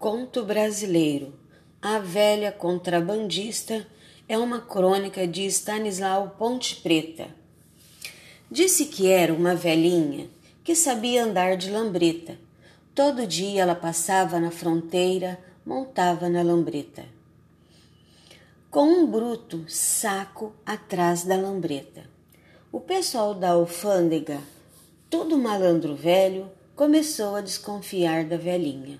Conto brasileiro A Velha Contrabandista é uma crônica de Stanislau Ponte Preta. Disse que era uma velhinha que sabia andar de lambreta. Todo dia ela passava na fronteira, montava na lambreta. Com um bruto saco atrás da lambreta. O pessoal da alfândega, todo malandro velho, começou a desconfiar da velhinha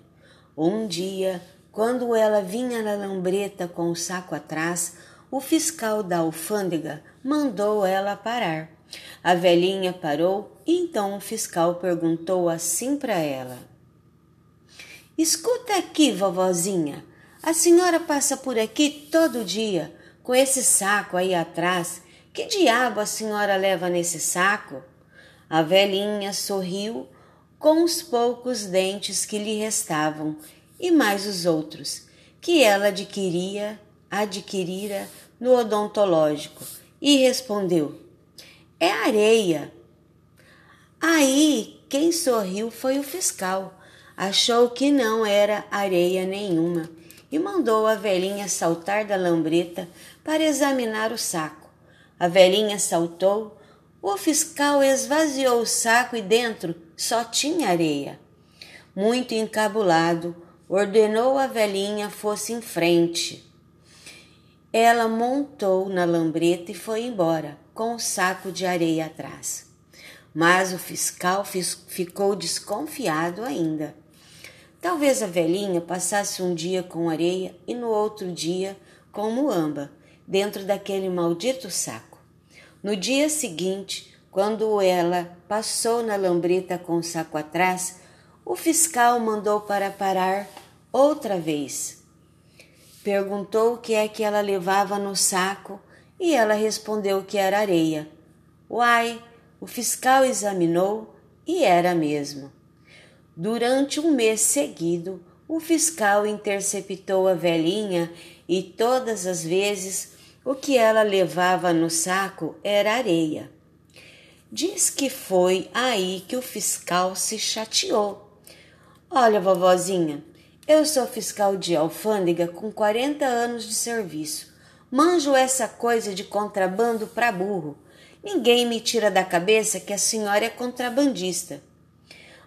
um dia, quando ela vinha na lambreta com o saco atrás, o fiscal da alfândega mandou ela parar. A velhinha parou e então o fiscal perguntou assim para ela: Escuta aqui, vovozinha, a senhora passa por aqui todo dia com esse saco aí atrás. Que diabo a senhora leva nesse saco? A velhinha sorriu com os poucos dentes que lhe restavam e mais os outros que ela adquiria, adquirira no odontológico e respondeu: É areia. Aí quem sorriu foi o fiscal. Achou que não era areia nenhuma e mandou a velhinha saltar da lambreta para examinar o saco. A velhinha saltou, o fiscal esvaziou o saco e dentro só tinha areia. Muito encabulado, ordenou a velhinha fosse em frente. Ela montou na lambreta e foi embora, com o saco de areia atrás. Mas o fiscal ficou desconfiado ainda. Talvez a velhinha passasse um dia com areia e no outro dia com muamba, dentro daquele maldito saco. No dia seguinte, quando ela passou na lambreta com o saco atrás, o fiscal mandou para parar outra vez. Perguntou o que é que ela levava no saco e ela respondeu que era areia. Uai, o fiscal examinou e era mesmo. Durante um mês seguido, o fiscal interceptou a velhinha e todas as vezes o que ela levava no saco era areia. Diz que foi aí que o fiscal se chateou Olha, vovozinha, eu sou fiscal de alfândega com 40 anos de serviço. Manjo essa coisa de contrabando para burro. Ninguém me tira da cabeça que a senhora é contrabandista.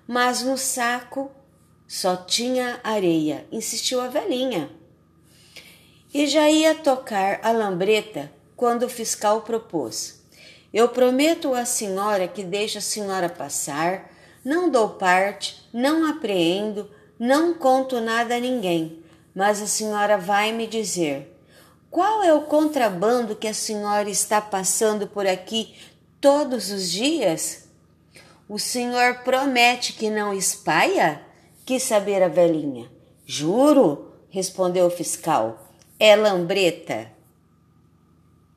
Mas no saco só tinha areia, insistiu a velhinha. E já ia tocar a lambreta quando o fiscal propôs. Eu prometo à senhora que deixa a senhora passar não dou parte, não apreendo, não conto nada a ninguém, mas a senhora vai me dizer: qual é o contrabando que a senhora está passando por aqui todos os dias? O senhor promete que não espalha? Quis saber a velhinha. Juro, respondeu o fiscal. É lambreta.